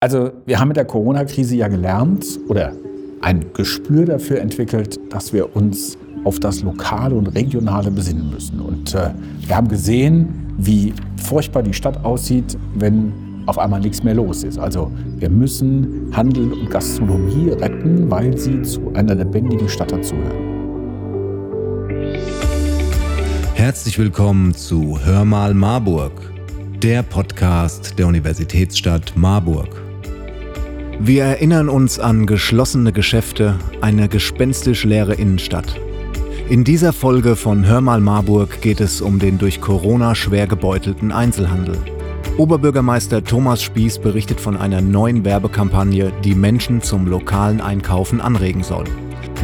Also wir haben mit der Corona-Krise ja gelernt oder ein Gespür dafür entwickelt, dass wir uns auf das Lokale und Regionale besinnen müssen. Und äh, wir haben gesehen, wie furchtbar die Stadt aussieht, wenn auf einmal nichts mehr los ist. Also wir müssen Handel und Gastronomie retten, weil sie zu einer lebendigen Stadt dazugehören. Herzlich willkommen zu Hör mal Marburg, der Podcast der Universitätsstadt Marburg. Wir erinnern uns an geschlossene Geschäfte, eine gespenstisch leere Innenstadt. In dieser Folge von Hör mal Marburg geht es um den durch Corona schwer gebeutelten Einzelhandel. Oberbürgermeister Thomas Spieß berichtet von einer neuen Werbekampagne, die Menschen zum lokalen Einkaufen anregen soll.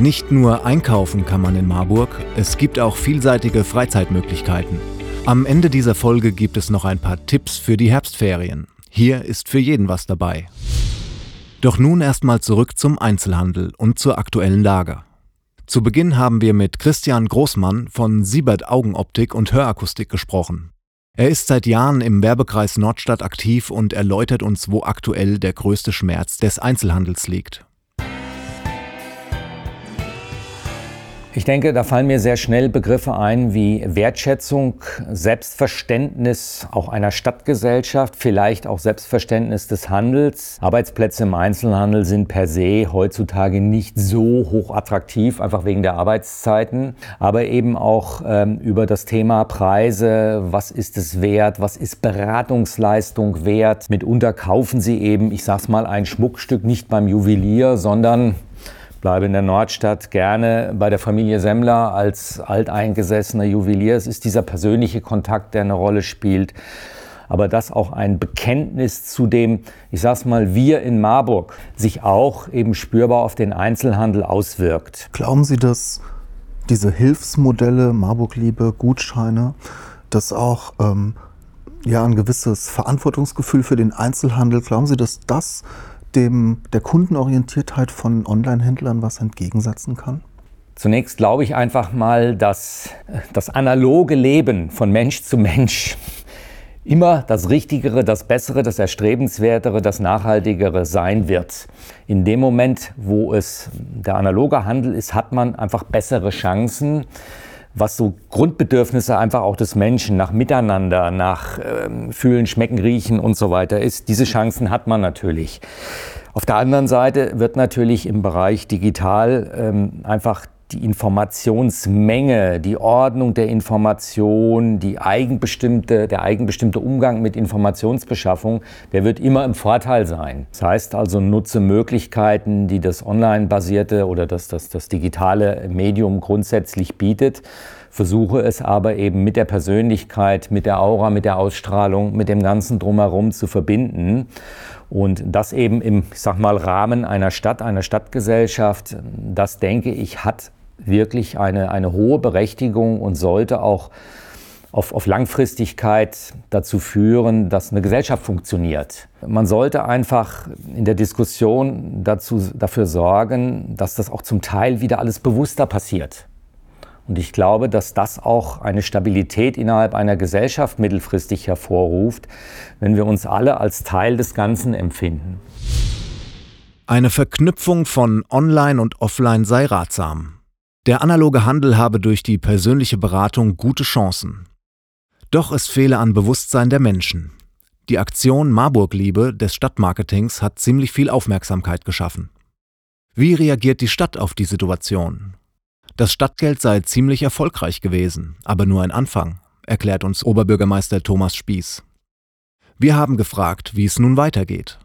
Nicht nur einkaufen kann man in Marburg, es gibt auch vielseitige Freizeitmöglichkeiten. Am Ende dieser Folge gibt es noch ein paar Tipps für die Herbstferien. Hier ist für jeden was dabei. Doch nun erstmal zurück zum Einzelhandel und zur aktuellen Lage. Zu Beginn haben wir mit Christian Großmann von Siebert Augenoptik und Hörakustik gesprochen. Er ist seit Jahren im Werbekreis Nordstadt aktiv und erläutert uns, wo aktuell der größte Schmerz des Einzelhandels liegt. Ich denke, da fallen mir sehr schnell Begriffe ein wie Wertschätzung, Selbstverständnis auch einer Stadtgesellschaft, vielleicht auch Selbstverständnis des Handels. Arbeitsplätze im Einzelhandel sind per se heutzutage nicht so hoch attraktiv, einfach wegen der Arbeitszeiten, aber eben auch ähm, über das Thema Preise, was ist es wert, was ist Beratungsleistung wert. Mitunter kaufen sie eben, ich sag's mal, ein Schmuckstück nicht beim Juwelier, sondern bleibe in der Nordstadt gerne bei der Familie Semmler als alteingesessener Juwelier. Es ist dieser persönliche Kontakt, der eine Rolle spielt. Aber dass auch ein Bekenntnis zu dem, ich sag's mal, wir in Marburg sich auch eben spürbar auf den Einzelhandel auswirkt. Glauben Sie, dass diese Hilfsmodelle, Marburg-Liebe, Gutscheine, dass auch ähm, ja, ein gewisses Verantwortungsgefühl für den Einzelhandel, glauben Sie, dass das dem, der Kundenorientiertheit von Online-Händlern was entgegensetzen kann? Zunächst glaube ich einfach mal, dass das analoge Leben von Mensch zu Mensch immer das Richtigere, das Bessere, das Erstrebenswertere, das Nachhaltigere sein wird. In dem Moment, wo es der analoge Handel ist, hat man einfach bessere Chancen, was so Grundbedürfnisse einfach auch des Menschen nach Miteinander, nach ähm, Fühlen, Schmecken, Riechen und so weiter ist. Diese Chancen hat man natürlich. Auf der anderen Seite wird natürlich im Bereich digital ähm, einfach die Informationsmenge, die Ordnung der Information, die eigenbestimmte, der eigenbestimmte Umgang mit Informationsbeschaffung, der wird immer im Vorteil sein. Das heißt also, nutze Möglichkeiten, die das online-basierte oder das, das, das digitale Medium grundsätzlich bietet versuche es aber eben mit der Persönlichkeit, mit der Aura, mit der Ausstrahlung, mit dem ganzen Drumherum zu verbinden. Und das eben im, ich sag mal, Rahmen einer Stadt, einer Stadtgesellschaft, das denke ich, hat wirklich eine, eine hohe Berechtigung und sollte auch auf, auf Langfristigkeit dazu führen, dass eine Gesellschaft funktioniert. Man sollte einfach in der Diskussion dazu, dafür sorgen, dass das auch zum Teil wieder alles bewusster passiert. Und ich glaube, dass das auch eine Stabilität innerhalb einer Gesellschaft mittelfristig hervorruft, wenn wir uns alle als Teil des Ganzen empfinden. Eine Verknüpfung von Online und Offline sei ratsam. Der analoge Handel habe durch die persönliche Beratung gute Chancen. Doch es fehle an Bewusstsein der Menschen. Die Aktion Marburg-Liebe des Stadtmarketings hat ziemlich viel Aufmerksamkeit geschaffen. Wie reagiert die Stadt auf die Situation? Das Stadtgeld sei ziemlich erfolgreich gewesen, aber nur ein Anfang, erklärt uns Oberbürgermeister Thomas Spieß. Wir haben gefragt, wie es nun weitergeht.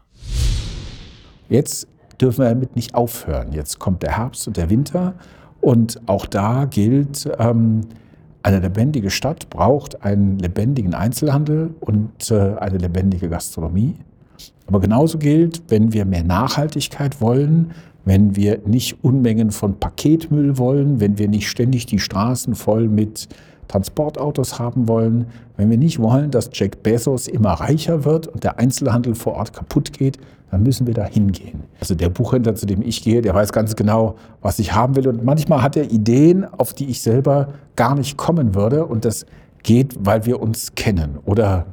Jetzt dürfen wir damit nicht aufhören. Jetzt kommt der Herbst und der Winter und auch da gilt, ähm, eine lebendige Stadt braucht einen lebendigen Einzelhandel und äh, eine lebendige Gastronomie. Aber genauso gilt, wenn wir mehr Nachhaltigkeit wollen, wenn wir nicht Unmengen von Paketmüll wollen, wenn wir nicht ständig die Straßen voll mit Transportautos haben wollen, wenn wir nicht wollen, dass Jack Bezos immer reicher wird und der Einzelhandel vor Ort kaputt geht, dann müssen wir da hingehen. Also der Buchhändler, zu dem ich gehe, der weiß ganz genau, was ich haben will. Und manchmal hat er Ideen, auf die ich selber gar nicht kommen würde. Und das geht, weil wir uns kennen. Oder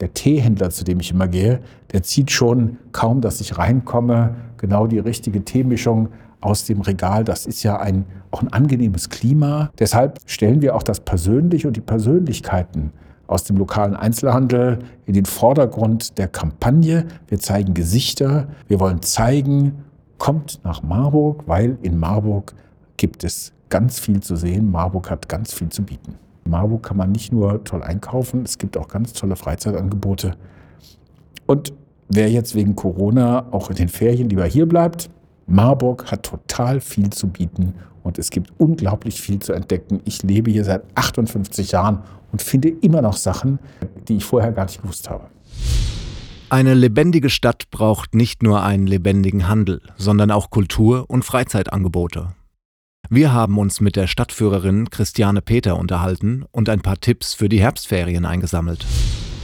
der Teehändler, zu dem ich immer gehe, der zieht schon kaum, dass ich reinkomme, genau die richtige Teemischung aus dem Regal. Das ist ja ein, auch ein angenehmes Klima. Deshalb stellen wir auch das Persönliche und die Persönlichkeiten aus dem lokalen Einzelhandel in den Vordergrund der Kampagne. Wir zeigen Gesichter. Wir wollen zeigen, kommt nach Marburg, weil in Marburg gibt es ganz viel zu sehen. Marburg hat ganz viel zu bieten. Marburg kann man nicht nur toll einkaufen, es gibt auch ganz tolle Freizeitangebote. Und wer jetzt wegen Corona auch in den Ferien lieber hier bleibt, Marburg hat total viel zu bieten und es gibt unglaublich viel zu entdecken. Ich lebe hier seit 58 Jahren und finde immer noch Sachen, die ich vorher gar nicht gewusst habe. Eine lebendige Stadt braucht nicht nur einen lebendigen Handel, sondern auch Kultur- und Freizeitangebote. Wir haben uns mit der Stadtführerin Christiane Peter unterhalten und ein paar Tipps für die Herbstferien eingesammelt.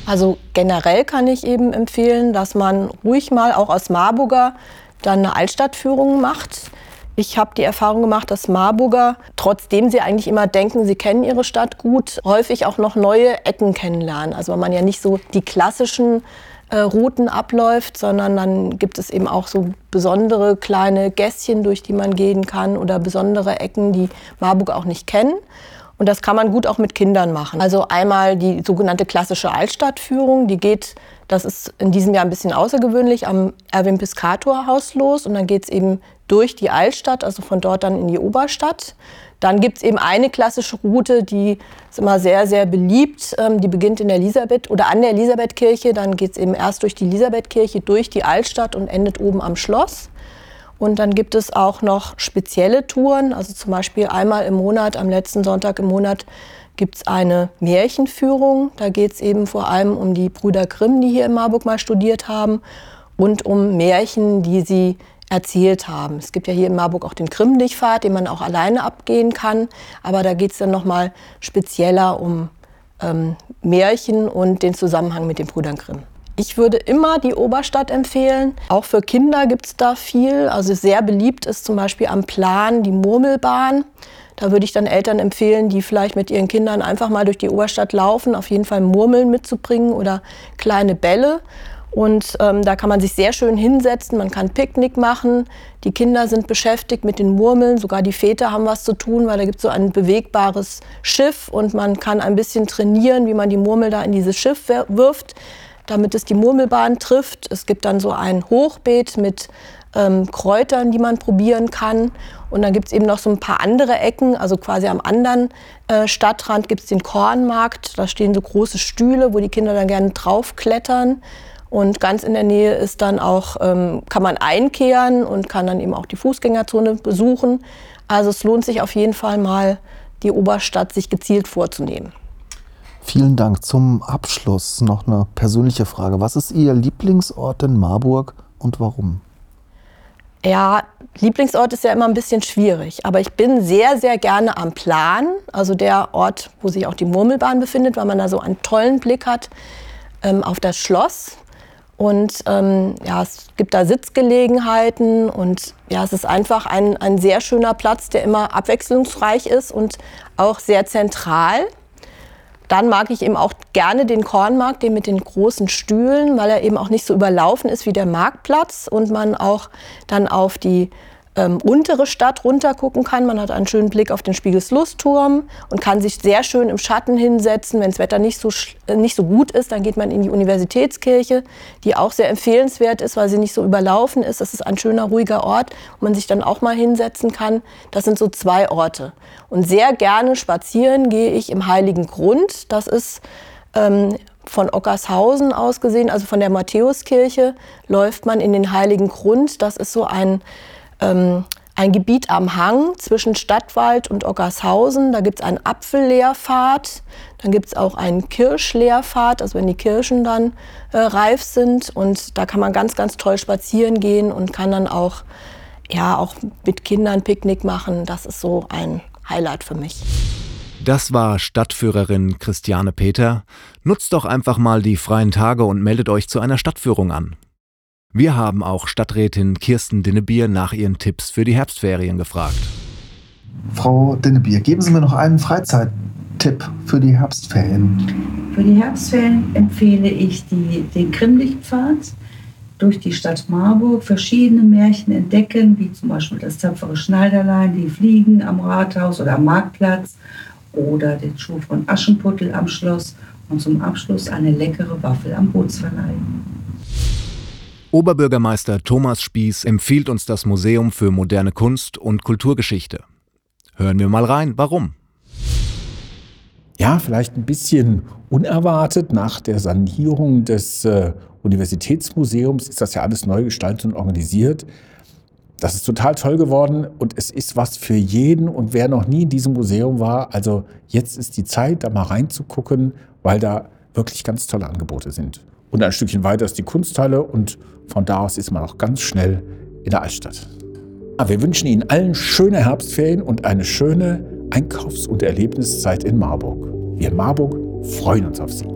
Also generell kann ich eben empfehlen, dass man ruhig mal auch aus Marburger dann eine Altstadtführung macht. Ich habe die Erfahrung gemacht, dass Marburger, trotzdem sie eigentlich immer denken, sie kennen ihre Stadt gut, häufig auch noch neue Ecken kennenlernen. Also weil man ja nicht so die klassischen äh, Routen abläuft, sondern dann gibt es eben auch so besondere kleine Gässchen, durch die man gehen kann oder besondere Ecken, die Marburg auch nicht kennen. Und das kann man gut auch mit Kindern machen. Also einmal die sogenannte klassische Altstadtführung, die geht, das ist in diesem Jahr ein bisschen außergewöhnlich, am Erwin Piscator Haus los und dann geht es eben durch die Altstadt, also von dort dann in die Oberstadt. Dann gibt es eben eine klassische Route, die ist immer sehr, sehr beliebt. Ähm, die beginnt in der Elisabeth oder an der Elisabethkirche. Dann geht es eben erst durch die Elisabethkirche, durch die Altstadt und endet oben am Schloss. Und dann gibt es auch noch spezielle Touren. Also zum Beispiel einmal im Monat, am letzten Sonntag im Monat, gibt es eine Märchenführung. Da geht es eben vor allem um die Brüder Grimm, die hier in Marburg mal studiert haben, und um Märchen, die sie erzählt haben. Es gibt ja hier in Marburg auch den Grimmlichpfad, den man auch alleine abgehen kann. Aber da geht es dann nochmal spezieller um ähm, Märchen und den Zusammenhang mit den Brüdern Grimm. Ich würde immer die Oberstadt empfehlen. Auch für Kinder gibt es da viel. Also sehr beliebt ist zum Beispiel am Plan die Murmelbahn. Da würde ich dann Eltern empfehlen, die vielleicht mit ihren Kindern einfach mal durch die Oberstadt laufen, auf jeden Fall Murmeln mitzubringen oder kleine Bälle. Und ähm, da kann man sich sehr schön hinsetzen, man kann Picknick machen. Die Kinder sind beschäftigt mit den Murmeln, sogar die Väter haben was zu tun, weil da gibt es so ein bewegbares Schiff und man kann ein bisschen trainieren, wie man die Murmel da in dieses Schiff wirft, damit es die Murmelbahn trifft. Es gibt dann so ein Hochbeet mit ähm, Kräutern, die man probieren kann. Und dann gibt es eben noch so ein paar andere Ecken, also quasi am anderen äh, Stadtrand gibt es den Kornmarkt. Da stehen so große Stühle, wo die Kinder dann gerne draufklettern. Und ganz in der Nähe ist dann auch, ähm, kann man einkehren und kann dann eben auch die Fußgängerzone besuchen. Also es lohnt sich auf jeden Fall mal, die Oberstadt sich gezielt vorzunehmen. Vielen Dank. Zum Abschluss noch eine persönliche Frage. Was ist Ihr Lieblingsort in Marburg und warum? Ja, Lieblingsort ist ja immer ein bisschen schwierig, aber ich bin sehr, sehr gerne am Plan, also der Ort, wo sich auch die Murmelbahn befindet, weil man da so einen tollen Blick hat ähm, auf das Schloss. Und ähm, ja, es gibt da Sitzgelegenheiten und ja, es ist einfach ein, ein sehr schöner Platz, der immer abwechslungsreich ist und auch sehr zentral. Dann mag ich eben auch gerne den Kornmarkt, den mit den großen Stühlen, weil er eben auch nicht so überlaufen ist wie der Marktplatz und man auch dann auf die ähm, untere Stadt runtergucken kann. Man hat einen schönen Blick auf den Spiegelslustturm und kann sich sehr schön im Schatten hinsetzen. Wenn das Wetter nicht so, äh, nicht so gut ist, dann geht man in die Universitätskirche, die auch sehr empfehlenswert ist, weil sie nicht so überlaufen ist. Das ist ein schöner, ruhiger Ort, wo man sich dann auch mal hinsetzen kann. Das sind so zwei Orte. Und sehr gerne spazieren gehe ich im Heiligen Grund. Das ist ähm, von Ockershausen aus gesehen, also von der Matthäuskirche, läuft man in den Heiligen Grund. Das ist so ein ähm, ein Gebiet am Hang zwischen Stadtwald und Ockershausen. Da gibt es einen Apfellehrpfad, dann gibt es auch einen Kirschlehrpfad, also wenn die Kirschen dann äh, reif sind. Und da kann man ganz, ganz toll spazieren gehen und kann dann auch, ja, auch mit Kindern Picknick machen. Das ist so ein Highlight für mich. Das war Stadtführerin Christiane Peter. Nutzt doch einfach mal die freien Tage und meldet euch zu einer Stadtführung an. Wir haben auch Stadträtin Kirsten Dinnebier nach ihren Tipps für die Herbstferien gefragt. Frau Dinnebier, geben Sie mir noch einen Freizeittipp Tipp für die Herbstferien? Für die Herbstferien empfehle ich die, den Krimlichtpfad durch die Stadt Marburg, verschiedene Märchen entdecken, wie zum Beispiel das tapfere Schneiderlein, die Fliegen am Rathaus oder am Marktplatz oder den Schuh von Aschenputtel am Schloss und zum Abschluss eine leckere Waffel am Bootsverleih. Oberbürgermeister Thomas Spieß empfiehlt uns das Museum für moderne Kunst und Kulturgeschichte. Hören wir mal rein, warum? Ja, vielleicht ein bisschen unerwartet nach der Sanierung des äh, Universitätsmuseums ist das ja alles neu gestaltet und organisiert. Das ist total toll geworden und es ist was für jeden und wer noch nie in diesem Museum war, also jetzt ist die Zeit, da mal reinzugucken, weil da wirklich ganz tolle Angebote sind. Und ein Stückchen weiter ist die Kunsthalle und von da aus ist man auch ganz schnell in der Altstadt. Wir wünschen Ihnen allen schöne Herbstferien und eine schöne Einkaufs- und Erlebniszeit in Marburg. Wir in Marburg freuen uns auf Sie.